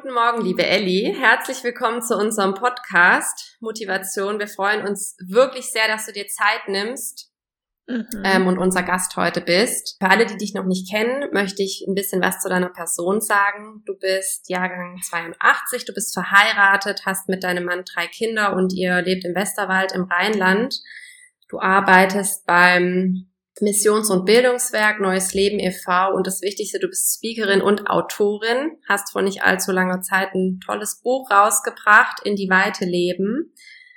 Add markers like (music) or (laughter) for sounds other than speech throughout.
Guten Morgen, liebe Elli. Herzlich willkommen zu unserem Podcast Motivation. Wir freuen uns wirklich sehr, dass du dir Zeit nimmst mhm. ähm, und unser Gast heute bist. Für alle, die dich noch nicht kennen, möchte ich ein bisschen was zu deiner Person sagen. Du bist Jahrgang 82, du bist verheiratet, hast mit deinem Mann drei Kinder und ihr lebt im Westerwald im Rheinland. Du arbeitest beim Missions- und Bildungswerk Neues Leben e.V. und das Wichtigste, du bist Speakerin und Autorin, hast vor nicht allzu langer Zeit ein tolles Buch rausgebracht, In die Weite Leben.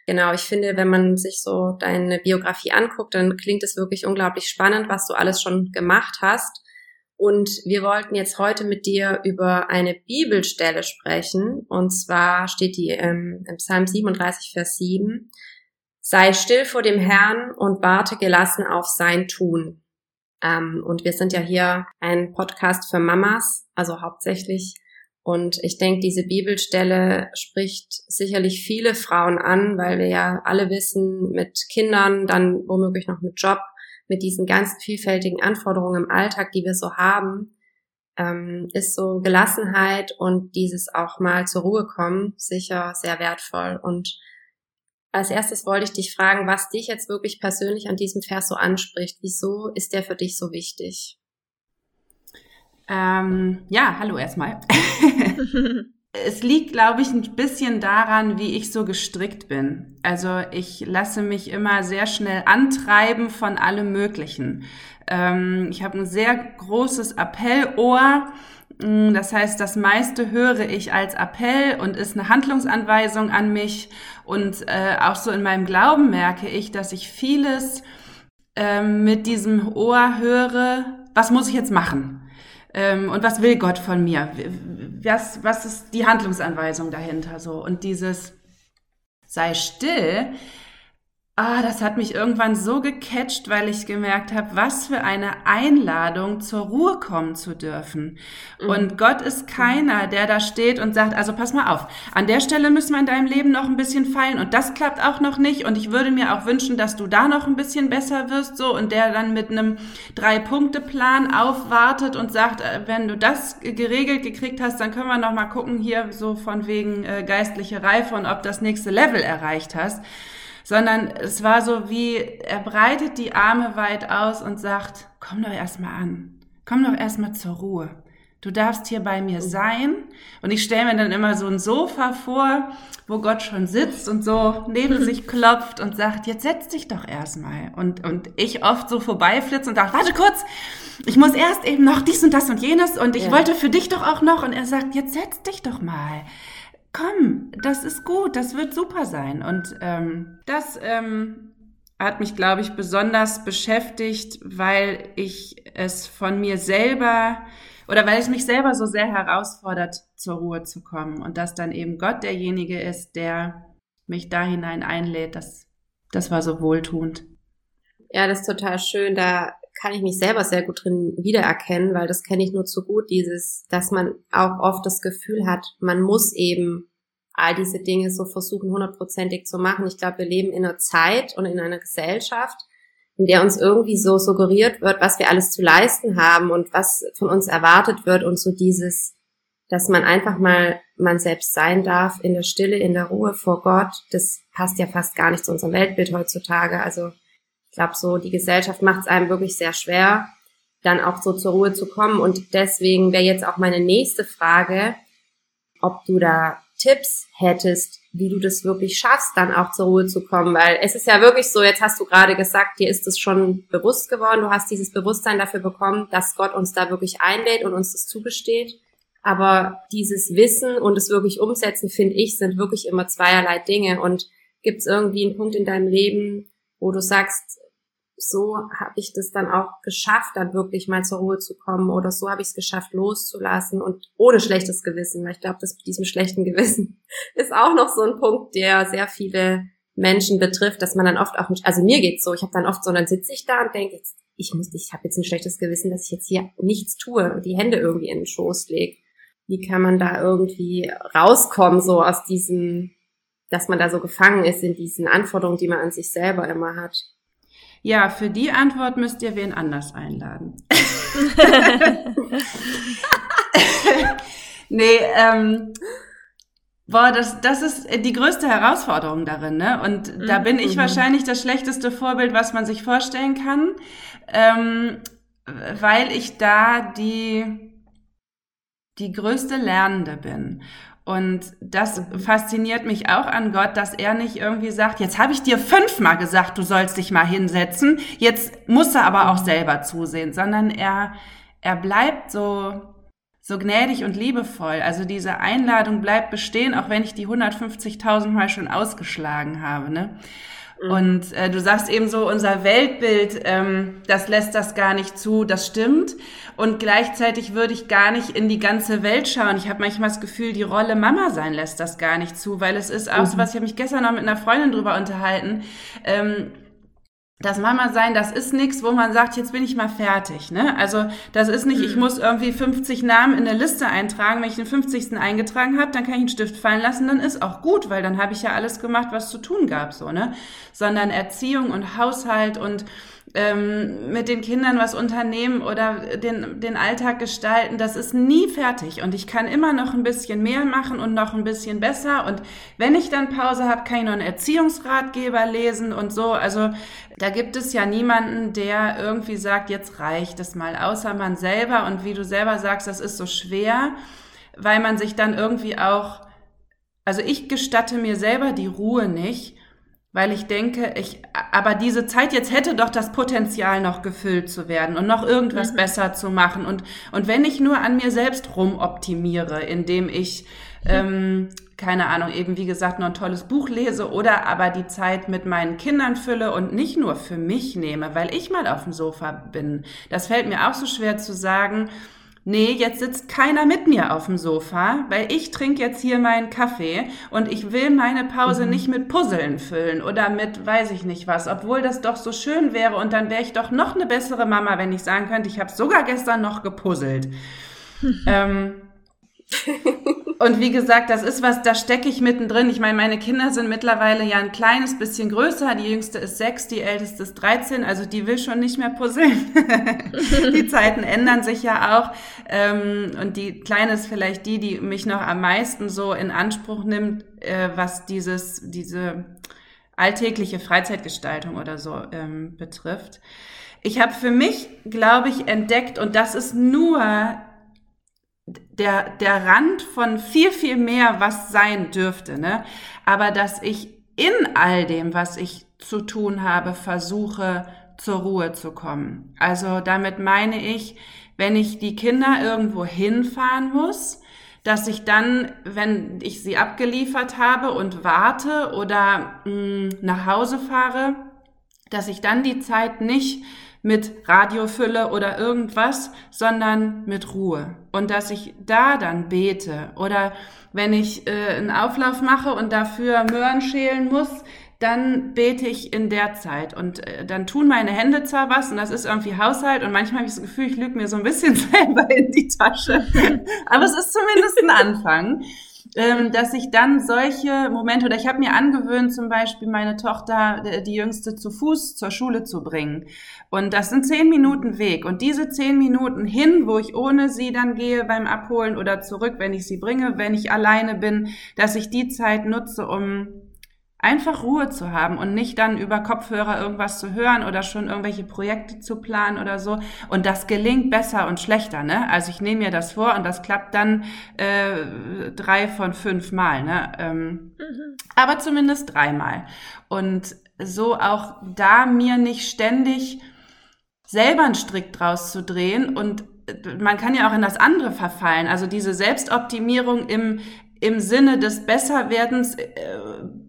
Genau, ich finde, wenn man sich so deine Biografie anguckt, dann klingt es wirklich unglaublich spannend, was du alles schon gemacht hast. Und wir wollten jetzt heute mit dir über eine Bibelstelle sprechen. Und zwar steht die ähm, im Psalm 37, Vers 7. Sei still vor dem Herrn und warte gelassen auf sein Tun. Ähm, und wir sind ja hier ein Podcast für Mamas, also hauptsächlich. Und ich denke, diese Bibelstelle spricht sicherlich viele Frauen an, weil wir ja alle wissen, mit Kindern, dann womöglich noch mit Job, mit diesen ganzen vielfältigen Anforderungen im Alltag, die wir so haben, ähm, ist so Gelassenheit und dieses auch mal zur Ruhe kommen sicher sehr wertvoll. Und als erstes wollte ich dich fragen, was dich jetzt wirklich persönlich an diesem Vers so anspricht. Wieso ist der für dich so wichtig? Ähm, ja, hallo erstmal. (laughs) (laughs) es liegt, glaube ich, ein bisschen daran, wie ich so gestrickt bin. Also ich lasse mich immer sehr schnell antreiben von allem Möglichen. Ähm, ich habe ein sehr großes Appellohr das heißt, das meiste höre ich als Appell und ist eine Handlungsanweisung an mich. Und äh, auch so in meinem Glauben merke ich, dass ich vieles äh, mit diesem Ohr höre, was muss ich jetzt machen? Ähm, und was will Gott von mir? Was, was ist die Handlungsanweisung dahinter so? Und dieses sei still Ah, das hat mich irgendwann so gecatcht, weil ich gemerkt habe, was für eine Einladung, zur Ruhe kommen zu dürfen. Mhm. Und Gott ist keiner, der da steht und sagt, also pass mal auf, an der Stelle müssen wir in deinem Leben noch ein bisschen feilen und das klappt auch noch nicht und ich würde mir auch wünschen, dass du da noch ein bisschen besser wirst, so und der dann mit einem Drei-Punkte-Plan aufwartet und sagt, äh, wenn du das geregelt gekriegt hast, dann können wir noch mal gucken hier so von wegen äh, geistliche Reife und ob das nächste Level erreicht hast sondern es war so wie, er breitet die Arme weit aus und sagt, komm doch erstmal an, komm doch erstmal zur Ruhe. Du darfst hier bei mir sein. Und ich stelle mir dann immer so ein Sofa vor, wo Gott schon sitzt und so neben (laughs) sich klopft und sagt, jetzt setz dich doch erstmal. Und, und ich oft so vorbeiflitze und sage, warte kurz, ich muss erst eben noch dies und das und jenes und ich ja. wollte für dich doch auch noch. Und er sagt, jetzt setz dich doch mal komm, das ist gut, das wird super sein. Und ähm, das ähm, hat mich, glaube ich, besonders beschäftigt, weil ich es von mir selber oder weil es mich selber so sehr herausfordert, zur Ruhe zu kommen und dass dann eben Gott derjenige ist, der mich da hinein einlädt. Das, das war so wohltuend. Ja, das ist total schön. Da kann ich mich selber sehr gut drin wiedererkennen, weil das kenne ich nur zu gut, dieses, dass man auch oft das Gefühl hat, man muss eben all diese Dinge so versuchen, hundertprozentig zu machen. Ich glaube, wir leben in einer Zeit und in einer Gesellschaft, in der uns irgendwie so suggeriert wird, was wir alles zu leisten haben und was von uns erwartet wird und so dieses, dass man einfach mal man selbst sein darf in der Stille, in der Ruhe vor Gott, das passt ja fast gar nicht zu unserem Weltbild heutzutage. Also ich glaube so, die Gesellschaft macht es einem wirklich sehr schwer. dann auch so zur Ruhe zu kommen. Und deswegen wäre jetzt auch meine nächste Frage, ob du da Tipps hättest, wie du das wirklich schaffst, dann auch zur Ruhe zu kommen. Weil es ist ja wirklich so, jetzt hast du gerade gesagt, dir ist es schon bewusst geworden, du hast dieses Bewusstsein dafür bekommen, dass Gott uns da wirklich einlädt und uns das zugesteht. Aber dieses Wissen und es wirklich umsetzen, finde ich, sind wirklich immer zweierlei Dinge. Und gibt es irgendwie einen Punkt in deinem Leben, wo du sagst, so habe ich das dann auch geschafft, dann wirklich mal zur Ruhe zu kommen oder so habe ich es geschafft, loszulassen und ohne schlechtes Gewissen, weil ich glaube, das mit diesem schlechten Gewissen (laughs) ist auch noch so ein Punkt, der sehr viele Menschen betrifft, dass man dann oft auch nicht, also mir geht's so, ich habe dann oft so, dann sitze ich da und denke, ich muss, ich habe jetzt ein schlechtes Gewissen, dass ich jetzt hier nichts tue und die Hände irgendwie in den Schoß lege. Wie kann man da irgendwie rauskommen, so aus diesem, dass man da so gefangen ist in diesen Anforderungen, die man an sich selber immer hat? Ja, für die Antwort müsst ihr wen anders einladen. (laughs) nee, ähm, boah, das, das ist die größte Herausforderung darin, ne? Und da bin ich mhm. wahrscheinlich das schlechteste Vorbild, was man sich vorstellen kann, ähm, weil ich da die, die größte Lernende bin. Und das fasziniert mich auch an Gott, dass er nicht irgendwie sagt, jetzt habe ich dir fünfmal gesagt, du sollst dich mal hinsetzen, jetzt muss er aber auch selber zusehen, sondern er, er bleibt so, so gnädig und liebevoll. Also diese Einladung bleibt bestehen, auch wenn ich die 150.000 Mal schon ausgeschlagen habe. Ne? Mhm. Und äh, du sagst eben so, unser Weltbild, ähm, das lässt das gar nicht zu, das stimmt. Und gleichzeitig würde ich gar nicht in die ganze Welt schauen. Ich habe manchmal das Gefühl, die Rolle Mama sein lässt das gar nicht zu, weil es ist auch mhm. so was, ich habe mich gestern noch mit einer Freundin drüber unterhalten. Ähm, das Mama sein, das ist nichts, wo man sagt, jetzt bin ich mal fertig. Ne? Also das ist nicht, ich mhm. muss irgendwie 50 Namen in eine Liste eintragen. Wenn ich den 50. eingetragen habe, dann kann ich einen Stift fallen lassen, dann ist auch gut, weil dann habe ich ja alles gemacht, was zu tun gab. so ne? Sondern Erziehung und Haushalt und ähm, mit den Kindern was unternehmen oder den, den Alltag gestalten, das ist nie fertig. Und ich kann immer noch ein bisschen mehr machen und noch ein bisschen besser. Und wenn ich dann Pause habe, kann ich noch einen Erziehungsratgeber lesen und so. Also da gibt es ja niemanden, der irgendwie sagt, jetzt reicht es mal, außer man selber. Und wie du selber sagst, das ist so schwer, weil man sich dann irgendwie auch, also ich gestatte mir selber die Ruhe nicht weil ich denke, ich, aber diese Zeit jetzt hätte doch das Potenzial noch gefüllt zu werden und noch irgendwas mhm. besser zu machen. Und, und wenn ich nur an mir selbst rumoptimiere, indem ich, ähm, keine Ahnung, eben wie gesagt, noch ein tolles Buch lese oder aber die Zeit mit meinen Kindern fülle und nicht nur für mich nehme, weil ich mal auf dem Sofa bin. Das fällt mir auch so schwer zu sagen nee, jetzt sitzt keiner mit mir auf dem Sofa, weil ich trinke jetzt hier meinen Kaffee und ich will meine Pause mhm. nicht mit Puzzeln füllen oder mit weiß ich nicht was, obwohl das doch so schön wäre und dann wäre ich doch noch eine bessere Mama, wenn ich sagen könnte, ich habe sogar gestern noch gepuzzelt. (laughs) ähm, und wie gesagt, das ist was, da stecke ich mittendrin. Ich meine, meine Kinder sind mittlerweile ja ein kleines bisschen größer. Die jüngste ist sechs, die älteste ist 13. Also die will schon nicht mehr puzzeln. (laughs) die Zeiten ändern sich ja auch. Ähm, und die kleine ist vielleicht die, die mich noch am meisten so in Anspruch nimmt, äh, was dieses, diese alltägliche Freizeitgestaltung oder so ähm, betrifft. Ich habe für mich, glaube ich, entdeckt, und das ist nur der, der Rand von viel, viel mehr, was sein dürfte, ne? Aber dass ich in all dem, was ich zu tun habe, versuche, zur Ruhe zu kommen. Also damit meine ich, wenn ich die Kinder irgendwo hinfahren muss, dass ich dann, wenn ich sie abgeliefert habe und warte oder mh, mm, nach Hause fahre, dass ich dann die Zeit nicht mit Radiofülle oder irgendwas, sondern mit Ruhe. Und dass ich da dann bete oder wenn ich äh, einen Auflauf mache und dafür Möhren schälen muss, dann bete ich in der Zeit. Und äh, dann tun meine Hände zwar was und das ist irgendwie Haushalt und manchmal habe ich das Gefühl, ich lüge mir so ein bisschen (laughs) selber in die Tasche, aber es ist zumindest ein Anfang ähm, dass ich dann solche Momente oder ich habe mir angewöhnt, zum Beispiel meine Tochter, äh, die jüngste, zu Fuß zur Schule zu bringen. Und das sind zehn Minuten Weg. Und diese zehn Minuten hin, wo ich ohne sie dann gehe beim Abholen oder zurück, wenn ich sie bringe, wenn ich alleine bin, dass ich die Zeit nutze, um Einfach Ruhe zu haben und nicht dann über Kopfhörer irgendwas zu hören oder schon irgendwelche Projekte zu planen oder so. Und das gelingt besser und schlechter, ne? Also ich nehme mir das vor und das klappt dann äh, drei von fünf Mal, ne? Ähm, mhm. Aber zumindest dreimal. Und so auch da mir nicht ständig selber einen Strick draus zu drehen und man kann ja auch in das andere verfallen. Also diese Selbstoptimierung im, im Sinne des Besserwerdens äh,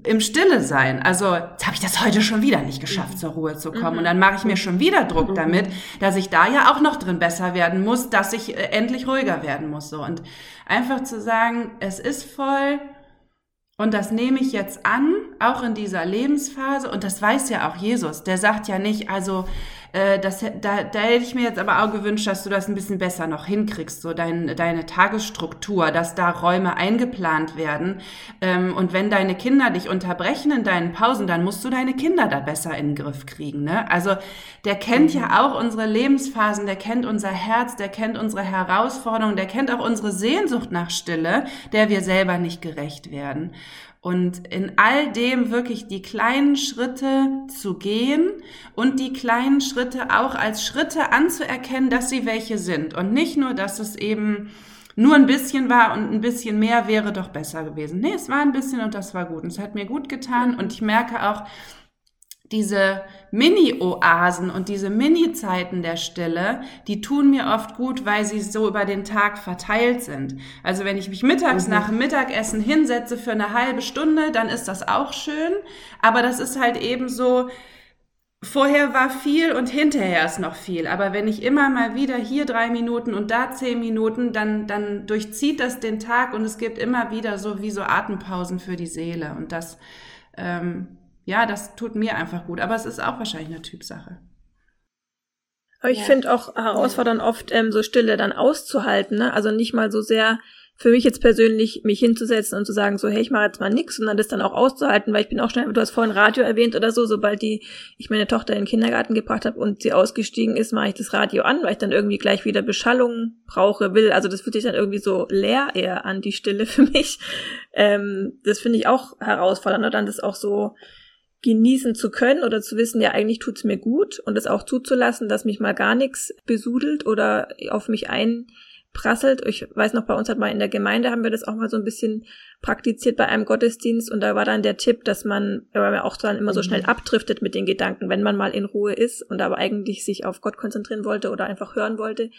im Stille sein. Also jetzt habe ich das heute schon wieder nicht geschafft, zur Ruhe zu kommen. Und dann mache ich mir schon wieder Druck mhm. damit, dass ich da ja auch noch drin besser werden muss, dass ich äh, endlich ruhiger werden muss. So. Und einfach zu sagen, es ist voll, und das nehme ich jetzt an, auch in dieser Lebensphase. Und das weiß ja auch Jesus. Der sagt ja nicht, also äh, das, da, da hätte ich mir jetzt aber auch gewünscht, dass du das ein bisschen besser noch hinkriegst, so dein, deine Tagesstruktur, dass da Räume eingeplant werden. Ähm, und wenn deine Kinder dich unterbrechen in deinen Pausen, dann musst du deine Kinder da besser in den Griff kriegen. Ne? Also der kennt mhm. ja auch unsere Lebensphasen, der kennt unser Herz, der kennt unsere Herausforderungen, der kennt auch unsere Sehnsucht nach Stille, der wir selber nicht gerecht werden. Und in all dem wirklich die kleinen Schritte zu gehen und die kleinen Schritte auch als Schritte anzuerkennen, dass sie welche sind. Und nicht nur, dass es eben nur ein bisschen war und ein bisschen mehr wäre doch besser gewesen. Nee, es war ein bisschen und das war gut. Und es hat mir gut getan. Und ich merke auch, diese Mini-Oasen und diese Mini-Zeiten der Stille, die tun mir oft gut, weil sie so über den Tag verteilt sind. Also wenn ich mich mittags mhm. nach dem Mittagessen hinsetze für eine halbe Stunde, dann ist das auch schön. Aber das ist halt eben so, vorher war viel und hinterher ist noch viel. Aber wenn ich immer mal wieder hier drei Minuten und da zehn Minuten, dann, dann durchzieht das den Tag und es gibt immer wieder so wie so Atempausen für die Seele. Und das, ähm, ja, das tut mir einfach gut. Aber es ist auch wahrscheinlich eine Typsache. Aber ich ja. finde auch herausfordernd oft ähm, so Stille dann auszuhalten, ne? Also nicht mal so sehr für mich jetzt persönlich mich hinzusetzen und zu sagen, so, hey, ich mache jetzt mal nix, sondern das dann auch auszuhalten, weil ich bin auch schnell, du hast vorhin Radio erwähnt oder so, sobald die, ich meine Tochter in den Kindergarten gebracht habe und sie ausgestiegen ist, mache ich das Radio an, weil ich dann irgendwie gleich wieder Beschallung brauche, will. Also das fühlt sich dann irgendwie so leer eher an, die Stille (laughs) für mich. Ähm, das finde ich auch herausfordernd, und dann das auch so genießen zu können oder zu wissen, ja, eigentlich tut's mir gut und es auch zuzulassen, dass mich mal gar nichts besudelt oder auf mich einprasselt. Ich weiß noch, bei uns hat mal in der Gemeinde haben wir das auch mal so ein bisschen praktiziert bei einem Gottesdienst und da war dann der Tipp, dass man, weil man auch dann immer so schnell mhm. abdriftet mit den Gedanken, wenn man mal in Ruhe ist und aber eigentlich sich auf Gott konzentrieren wollte oder einfach hören wollte,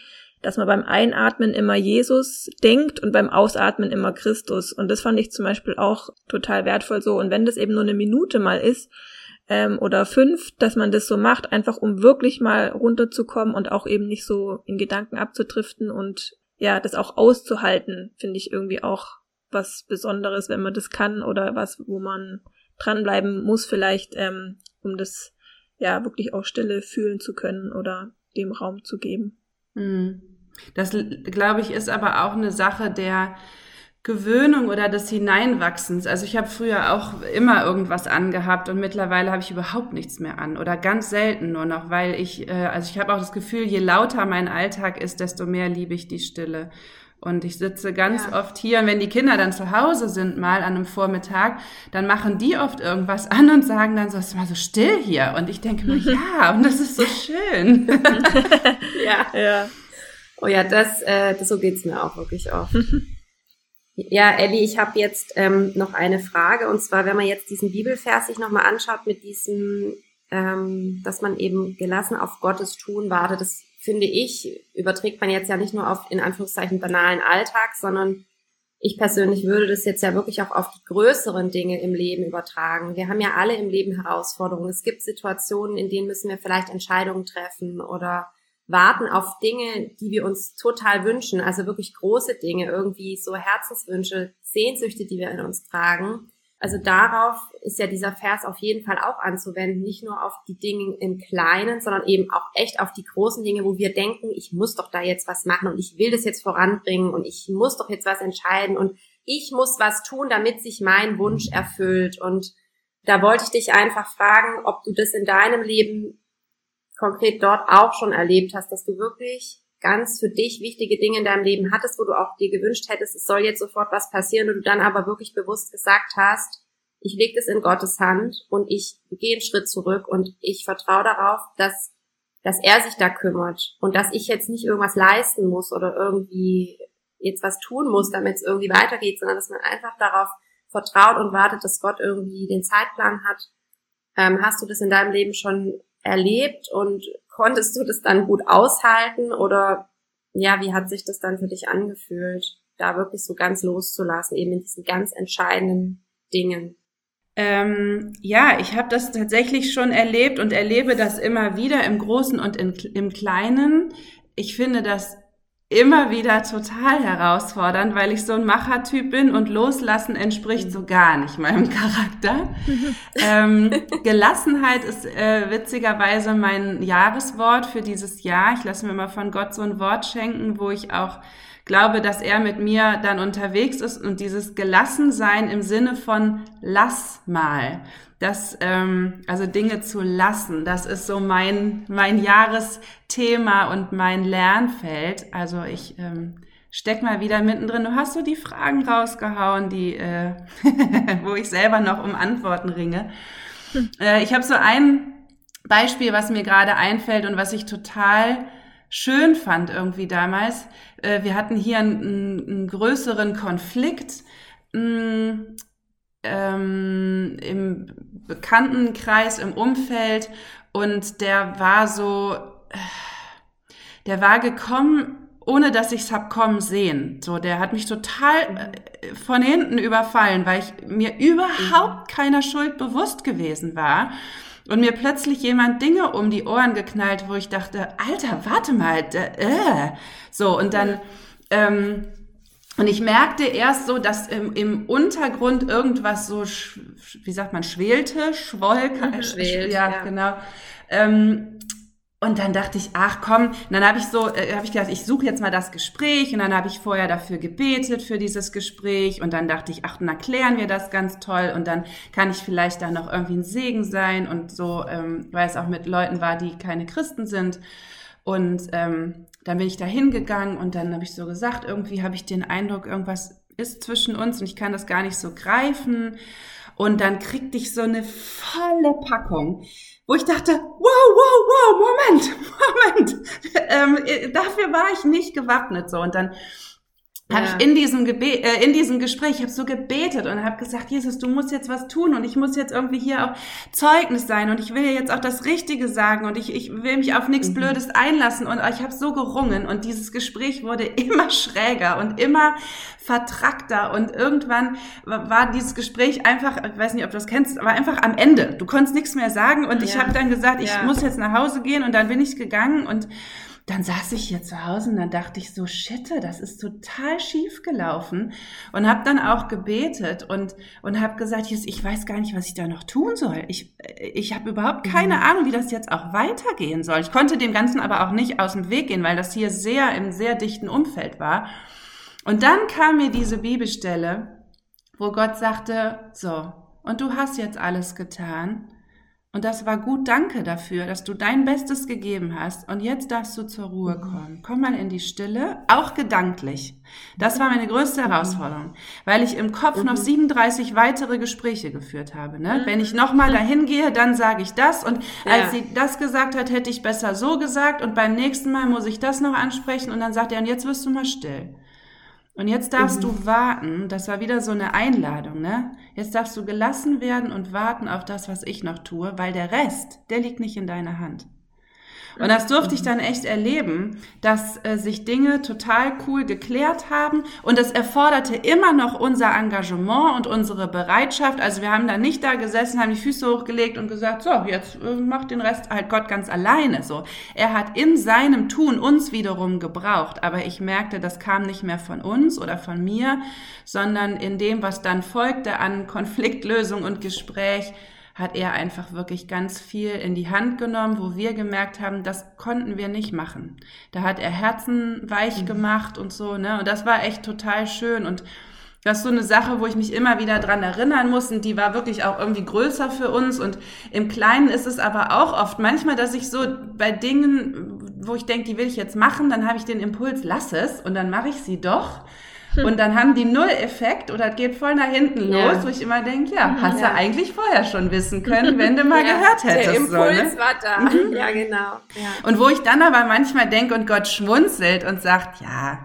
dass man beim Einatmen immer Jesus denkt und beim Ausatmen immer Christus. Und das fand ich zum Beispiel auch total wertvoll so. Und wenn das eben nur eine Minute mal ist, ähm, oder fünf, dass man das so macht, einfach um wirklich mal runterzukommen und auch eben nicht so in Gedanken abzudriften und ja, das auch auszuhalten, finde ich irgendwie auch was Besonderes, wenn man das kann oder was, wo man dranbleiben muss vielleicht, ähm, um das ja wirklich auch Stille fühlen zu können oder dem Raum zu geben. Mhm. Das, glaube ich, ist aber auch eine Sache der Gewöhnung oder des Hineinwachsens. Also ich habe früher auch immer irgendwas angehabt und mittlerweile habe ich überhaupt nichts mehr an oder ganz selten nur noch, weil ich, äh, also ich habe auch das Gefühl, je lauter mein Alltag ist, desto mehr liebe ich die Stille. Und ich sitze ganz ja. oft hier und wenn die Kinder dann zu Hause sind, mal an einem Vormittag, dann machen die oft irgendwas an und sagen dann so, es ist mal so still hier. Und ich denke mir, (laughs) ja, und das ist so schön. (laughs) (laughs) ja. ja. Oh ja, das, äh, das so geht's mir auch wirklich oft. (laughs) ja, Elli, ich habe jetzt ähm, noch eine Frage und zwar, wenn man jetzt diesen Bibelvers sich nochmal anschaut mit diesem, ähm, dass man eben gelassen auf Gottes tun wartet, das finde ich, überträgt man jetzt ja nicht nur auf in Anführungszeichen banalen Alltag, sondern ich persönlich würde das jetzt ja wirklich auch auf die größeren Dinge im Leben übertragen. Wir haben ja alle im Leben Herausforderungen. Es gibt Situationen, in denen müssen wir vielleicht Entscheidungen treffen oder warten auf Dinge, die wir uns total wünschen, also wirklich große Dinge, irgendwie so Herzenswünsche, Sehnsüchte, die wir in uns tragen. Also darauf ist ja dieser Vers auf jeden Fall auch anzuwenden, nicht nur auf die Dinge im Kleinen, sondern eben auch echt auf die großen Dinge, wo wir denken, ich muss doch da jetzt was machen und ich will das jetzt voranbringen und ich muss doch jetzt was entscheiden und ich muss was tun, damit sich mein Wunsch erfüllt. Und da wollte ich dich einfach fragen, ob du das in deinem Leben konkret dort auch schon erlebt hast, dass du wirklich ganz für dich wichtige Dinge in deinem Leben hattest, wo du auch dir gewünscht hättest, es soll jetzt sofort was passieren und du dann aber wirklich bewusst gesagt hast, ich lege das in Gottes Hand und ich gehe einen Schritt zurück und ich vertraue darauf, dass, dass er sich da kümmert und dass ich jetzt nicht irgendwas leisten muss oder irgendwie jetzt was tun muss, damit es irgendwie weitergeht, sondern dass man einfach darauf vertraut und wartet, dass Gott irgendwie den Zeitplan hat. Ähm, hast du das in deinem Leben schon erlebt und konntest du das dann gut aushalten oder ja, wie hat sich das dann für dich angefühlt, da wirklich so ganz loszulassen, eben in diesen ganz entscheidenden Dingen? Ähm, ja, ich habe das tatsächlich schon erlebt und erlebe das immer wieder im Großen und in, im Kleinen. Ich finde das immer wieder total herausfordernd, weil ich so ein Machertyp bin und loslassen entspricht so gar nicht meinem Charakter. (laughs) ähm, Gelassenheit ist äh, witzigerweise mein Jahreswort für dieses Jahr. Ich lasse mir mal von Gott so ein Wort schenken, wo ich auch glaube, dass er mit mir dann unterwegs ist und dieses Gelassensein im Sinne von lass mal. Das, ähm, also Dinge zu lassen, das ist so mein, mein Jahresthema und mein Lernfeld. Also ich ähm, steck mal wieder mittendrin. Du hast so die Fragen rausgehauen, die, äh, (laughs) wo ich selber noch um Antworten ringe. Hm. Äh, ich habe so ein Beispiel, was mir gerade einfällt und was ich total schön fand irgendwie damals. Äh, wir hatten hier einen, einen größeren Konflikt mh, mm, ähm, im Bekanntenkreis, im Umfeld und der war so, äh, der war gekommen ohne dass ich es hab kommen sehen. So, der hat mich total äh, von hinten überfallen, weil ich mir überhaupt keiner Schuld bewusst gewesen war und mir plötzlich jemand Dinge um die Ohren geknallt, wo ich dachte, Alter, warte mal, äh. so und dann ähm, und ich merkte erst so, dass im, im Untergrund irgendwas so, wie sagt man, schwelte, schwoll, Schwelt, ja, ja, genau. Ähm, und dann dachte ich, ach komm, und dann habe ich so, äh, habe ich gedacht, ich suche jetzt mal das Gespräch. Und dann habe ich vorher dafür gebetet für dieses Gespräch. Und dann dachte ich, ach, dann erklären wir das ganz toll. Und dann kann ich vielleicht da noch irgendwie ein Segen sein. Und so, ähm, weil es auch mit Leuten war, die keine Christen sind und ähm, dann bin ich da hingegangen und dann habe ich so gesagt, irgendwie habe ich den Eindruck, irgendwas ist zwischen uns und ich kann das gar nicht so greifen. Und dann kriegte ich so eine volle Packung wo ich dachte, wow, wow, wow, Moment, (laughs) Moment, ähm, dafür war ich nicht gewappnet so. Und dann ja. habe ich in diesem Gebe äh, in diesem Gespräch, ich habe so gebetet und habe gesagt, Jesus, du musst jetzt was tun und ich muss jetzt irgendwie hier auch Zeugnis sein und ich will jetzt auch das Richtige sagen und ich, ich will mich auf nichts mhm. Blödes einlassen und ich habe so gerungen und dieses Gespräch wurde (laughs) immer schräger und immer vertrackter und irgendwann war dieses Gespräch einfach, ich weiß nicht, ob du das kennst, aber einfach am Ende. Du konntest nichts mehr sagen und ja. ich habe dann gesagt, ich ja. muss jetzt nach Hause gehen und dann bin ich gegangen und dann saß ich hier zu Hause und dann dachte ich so, shit, das ist total schief gelaufen und habe dann auch gebetet und und habe gesagt, ich weiß gar nicht, was ich da noch tun soll. Ich ich habe überhaupt keine mhm. Ahnung, wie das jetzt auch weitergehen soll. Ich konnte dem Ganzen aber auch nicht aus dem Weg gehen, weil das hier sehr im sehr dichten Umfeld war. Und dann kam mir diese Bibelstelle, wo Gott sagte, so, und du hast jetzt alles getan und das war gut, danke dafür, dass du dein Bestes gegeben hast. Und jetzt darfst du zur Ruhe mhm. kommen. Komm mal in die Stille, auch gedanklich. Das war meine größte mhm. Herausforderung, weil ich im Kopf noch 37 mhm. weitere Gespräche geführt habe. Ne? Wenn ich nochmal dahin gehe, dann sage ich das. Und als sie das gesagt hat, hätte ich besser so gesagt. Und beim nächsten Mal muss ich das noch ansprechen. Und dann sagt er, und jetzt wirst du mal still. Und jetzt darfst mhm. du warten, das war wieder so eine Einladung, ne? Jetzt darfst du gelassen werden und warten auf das, was ich noch tue, weil der Rest, der liegt nicht in deiner Hand. Und das durfte ich dann echt erleben, dass äh, sich Dinge total cool geklärt haben und es erforderte immer noch unser Engagement und unsere Bereitschaft. Also wir haben da nicht da gesessen, haben die Füße hochgelegt und gesagt, so, jetzt äh, macht den Rest halt Gott ganz alleine. So, er hat in seinem Tun uns wiederum gebraucht, aber ich merkte, das kam nicht mehr von uns oder von mir, sondern in dem, was dann folgte an Konfliktlösung und Gespräch, hat er einfach wirklich ganz viel in die Hand genommen, wo wir gemerkt haben, das konnten wir nicht machen. Da hat er Herzen weich mhm. gemacht und so, ne? Und das war echt total schön und das ist so eine Sache, wo ich mich immer wieder dran erinnern muss und die war wirklich auch irgendwie größer für uns und im Kleinen ist es aber auch oft manchmal, dass ich so bei Dingen, wo ich denke, die will ich jetzt machen, dann habe ich den Impuls, lass es und dann mache ich sie doch und dann haben die null Effekt oder geht voll nach hinten ja. los, wo ich immer denke, ja, hast ja. du eigentlich vorher schon wissen können, (laughs) wenn du mal ja, gehört hättest. Der Impuls so, ne? war da. Mhm. Ja, genau. Und wo ich dann aber manchmal denke und Gott schmunzelt und sagt, ja,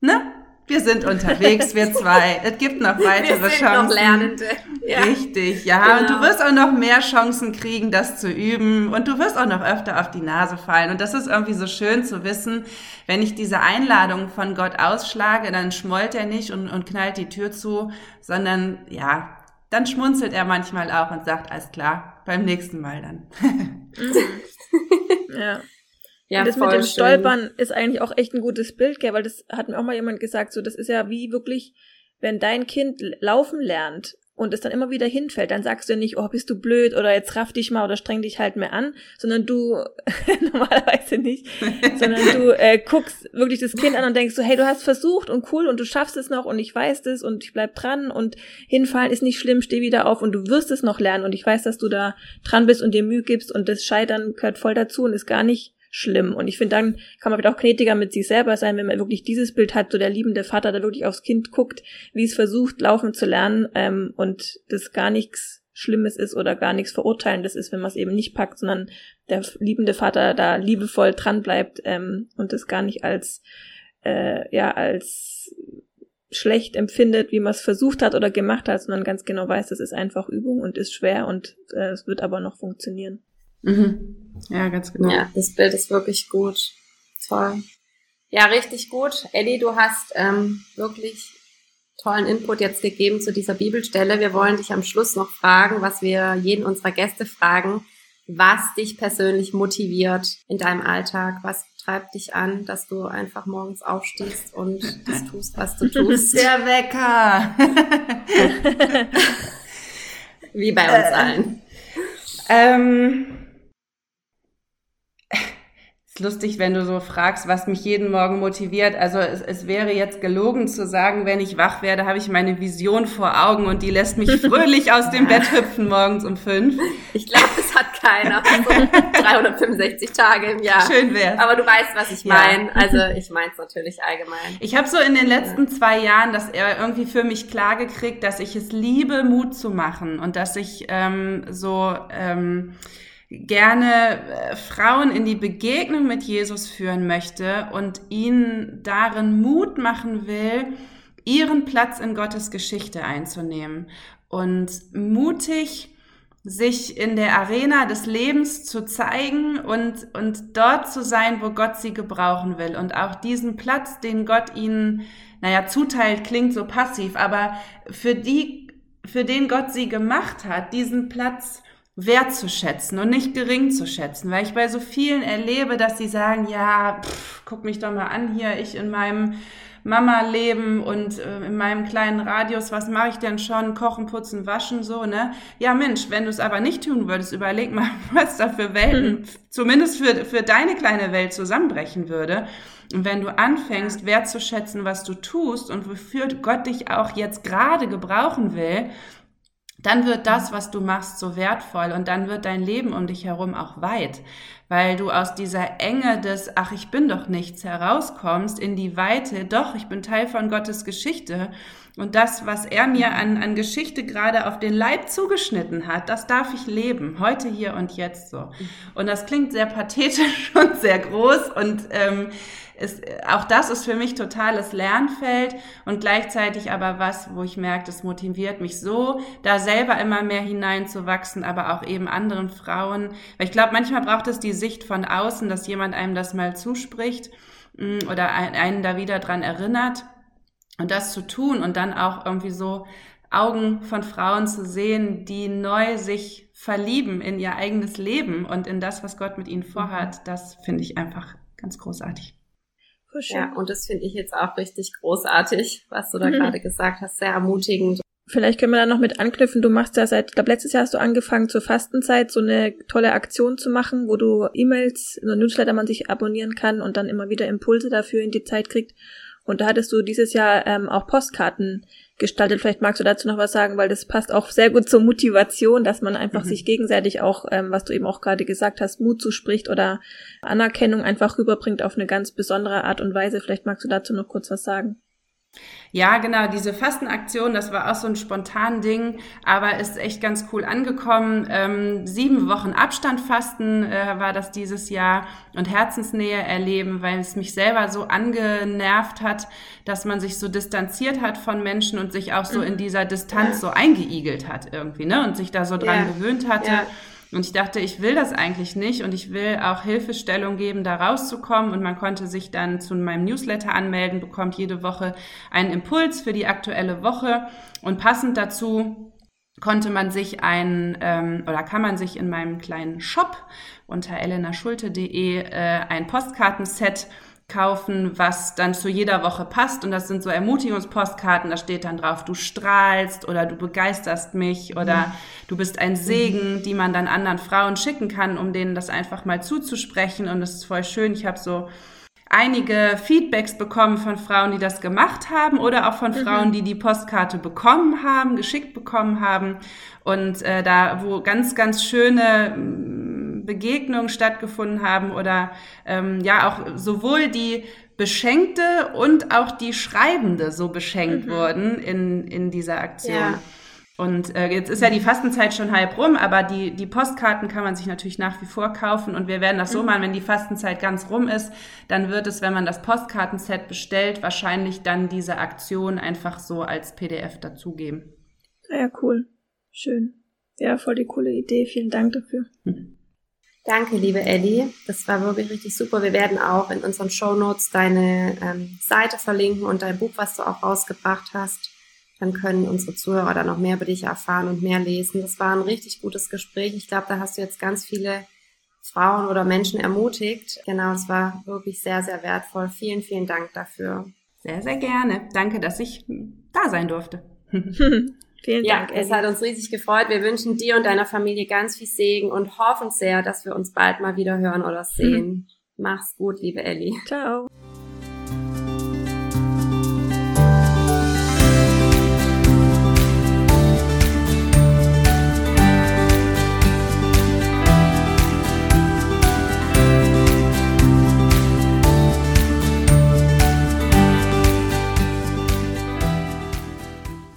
ne? Wir sind unterwegs, wir zwei. Es gibt noch weitere wir sind Chancen. Noch Lernende. Ja. Richtig, ja. Genau. Und du genau. wirst auch noch mehr Chancen kriegen, das zu üben. Und du wirst auch noch öfter auf die Nase fallen. Und das ist irgendwie so schön zu wissen, wenn ich diese Einladung von Gott ausschlage, dann schmollt er nicht und, und knallt die Tür zu, sondern ja, dann schmunzelt er manchmal auch und sagt, alles klar, beim nächsten Mal dann. (laughs) ja. Ja, und das mit dem schön. Stolpern ist eigentlich auch echt ein gutes Bild, gell? weil das hat mir auch mal jemand gesagt, so das ist ja wie wirklich, wenn dein Kind laufen lernt und es dann immer wieder hinfällt, dann sagst du nicht, oh, bist du blöd oder jetzt raff dich mal oder streng dich halt mehr an, sondern du, (laughs) normalerweise nicht, (laughs) sondern du äh, guckst wirklich das Kind an und denkst so, hey, du hast versucht und cool und du schaffst es noch und ich weiß das und ich bleib dran und hinfallen ist nicht schlimm, steh wieder auf und du wirst es noch lernen und ich weiß, dass du da dran bist und dir Mühe gibst und das Scheitern gehört voll dazu und ist gar nicht schlimm. Und ich finde, dann kann man wieder auch gnädiger mit sich selber sein, wenn man wirklich dieses Bild hat, so der liebende Vater, der wirklich aufs Kind guckt, wie es versucht, laufen zu lernen ähm, und das gar nichts Schlimmes ist oder gar nichts Verurteilendes ist, wenn man es eben nicht packt, sondern der liebende Vater da liebevoll dran bleibt ähm, und das gar nicht als äh, ja als schlecht empfindet, wie man es versucht hat oder gemacht hat, sondern ganz genau weiß, das ist einfach Übung und ist schwer und äh, es wird aber noch funktionieren. Mhm. Ja, ganz genau. Ja, das Bild ist wirklich gut. Toll. Ja, richtig gut. Ellie, du hast ähm, wirklich tollen Input jetzt gegeben zu dieser Bibelstelle. Wir wollen dich am Schluss noch fragen, was wir jeden unserer Gäste fragen, was dich persönlich motiviert in deinem Alltag, was treibt dich an, dass du einfach morgens aufstehst und das tust, was du (laughs) tust. Der Wecker. (laughs) Wie bei uns äh, allen. Ähm, ist lustig, wenn du so fragst, was mich jeden Morgen motiviert. Also es, es wäre jetzt gelogen zu sagen, wenn ich wach werde, habe ich meine Vision vor Augen und die lässt mich (laughs) fröhlich aus dem Bett hüpfen morgens um fünf. Ich glaube, das hat keiner. (laughs) So 365 Tage im Jahr. Schön wär's. Aber du weißt, was ich meine. Ja. (laughs) Also ich meine es natürlich allgemein. Ich habe so in den letzten zwei Jahren das irgendwie für mich klar gekriegt, dass ich es liebe, Mut zu machen und dass ich ähm, so ähm, gerne äh, Frauen in die Begegnung mit Jesus führen möchte und ihnen darin Mut machen will, ihren Platz in Gottes Geschichte einzunehmen und mutig sich in der Arena des Lebens zu zeigen und, und dort zu sein, wo Gott sie gebrauchen will. Und auch diesen Platz, den Gott ihnen, naja, zuteilt, klingt so passiv, aber für die, für den Gott sie gemacht hat, diesen Platz wertzuschätzen und nicht gering zu schätzen, weil ich bei so vielen erlebe, dass sie sagen, ja, pff, guck mich doch mal an hier, ich in meinem Mama-Leben und äh, in meinem kleinen Radius, was mache ich denn schon? Kochen, putzen, waschen, so, ne? Ja, Mensch, wenn du es aber nicht tun würdest, überleg mal, (laughs) was da für Welten, mhm. zumindest für, für deine kleine Welt zusammenbrechen würde. Und wenn du anfängst, wertzuschätzen, was du tust und wofür Gott dich auch jetzt gerade gebrauchen will, dann wird das, was du machst, so wertvoll und dann wird dein Leben um dich herum auch weit, weil du aus dieser Enge des, ach, ich bin doch nichts herauskommst in die Weite, doch, ich bin Teil von Gottes Geschichte und das, was er mir an, an Geschichte gerade auf den Leib zugeschnitten hat, das darf ich leben, heute, hier und jetzt so. Und das klingt sehr pathetisch (laughs) und sehr groß und ähm, ist, auch das ist für mich totales Lernfeld und gleichzeitig aber was, wo ich merke, das motiviert mich so, da selber immer mehr hineinzuwachsen, aber auch eben anderen Frauen. Weil ich glaube, manchmal braucht es die Sicht von außen, dass jemand einem das mal zuspricht mm, oder einen da wieder dran erinnert und das zu tun und dann auch irgendwie so Augen von Frauen zu sehen, die neu sich verlieben in ihr eigenes Leben und in das, was Gott mit ihnen vorhat, mhm. das finde ich einfach ganz großartig. Ja, und das finde ich jetzt auch richtig großartig, was du da mhm. (laughs) gerade gesagt hast, sehr ermutigend. Vielleicht können wir da noch mit anknüpfen. Du machst ja seit, ich glaube, letztes Jahr hast du angefangen zur Fastenzeit so eine tolle Aktion zu machen, wo du E-Mails, so Newsletter man sich abonnieren kann und dann immer wieder Impulse dafür in die Zeit kriegt. Und da hattest du dieses Jahr ähm, auch Postkarten gestaltet. Vielleicht magst du dazu noch was sagen, weil das passt auch sehr gut zur Motivation, dass man einfach mhm. sich gegenseitig auch, ähm, was du eben auch gerade gesagt hast, Mut zuspricht oder Anerkennung einfach rüberbringt auf eine ganz besondere Art und Weise. Vielleicht magst du dazu noch kurz was sagen. Ja, genau, diese Fastenaktion, das war auch so ein spontan Ding, aber ist echt ganz cool angekommen. Ähm, sieben Wochen Abstand fasten äh, war das dieses Jahr und Herzensnähe erleben, weil es mich selber so angenervt hat, dass man sich so distanziert hat von Menschen und sich auch so mhm. in dieser Distanz so eingeigelt hat irgendwie, ne? Und sich da so dran ja. gewöhnt hatte. Ja und ich dachte, ich will das eigentlich nicht und ich will auch Hilfestellung geben, da rauszukommen. Und man konnte sich dann zu meinem Newsletter anmelden, bekommt jede Woche einen Impuls für die aktuelle Woche. Und passend dazu konnte man sich ein ähm, oder kann man sich in meinem kleinen Shop unter elenaschulte.de äh, ein Postkartenset kaufen, was dann zu jeder Woche passt. Und das sind so Ermutigungspostkarten, da steht dann drauf, du strahlst oder du begeisterst mich oder ja. du bist ein Segen, die man dann anderen Frauen schicken kann, um denen das einfach mal zuzusprechen. Und es ist voll schön. Ich habe so einige Feedbacks bekommen von Frauen, die das gemacht haben oder auch von mhm. Frauen, die die Postkarte bekommen haben, geschickt bekommen haben. Und äh, da, wo ganz, ganz schöne Begegnungen stattgefunden haben oder ähm, ja auch sowohl die Beschenkte und auch die Schreibende so beschenkt mhm. wurden in, in dieser Aktion. Ja. Und äh, jetzt ist ja die Fastenzeit schon halb rum, aber die, die Postkarten kann man sich natürlich nach wie vor kaufen. Und wir werden das so mhm. machen, wenn die Fastenzeit ganz rum ist, dann wird es, wenn man das Postkartenset bestellt, wahrscheinlich dann diese Aktion einfach so als PDF dazugeben. Ja, cool. Schön. Ja, voll die coole Idee. Vielen Dank dafür. Mhm. Danke, liebe Ellie. Das war wirklich richtig super. Wir werden auch in unseren Show Notes deine ähm, Seite verlinken und dein Buch, was du auch rausgebracht hast. Dann können unsere Zuhörer da noch mehr über dich erfahren und mehr lesen. Das war ein richtig gutes Gespräch. Ich glaube, da hast du jetzt ganz viele Frauen oder Menschen ermutigt. Genau, es war wirklich sehr, sehr wertvoll. Vielen, vielen Dank dafür. Sehr, sehr gerne. Danke, dass ich da sein durfte. (laughs) Vielen ja, Dank. Es hat uns riesig gefreut. Wir wünschen dir und deiner Familie ganz viel Segen und hoffen sehr, dass wir uns bald mal wieder hören oder sehen. Mhm. Mach's gut, liebe Ellie. Ciao.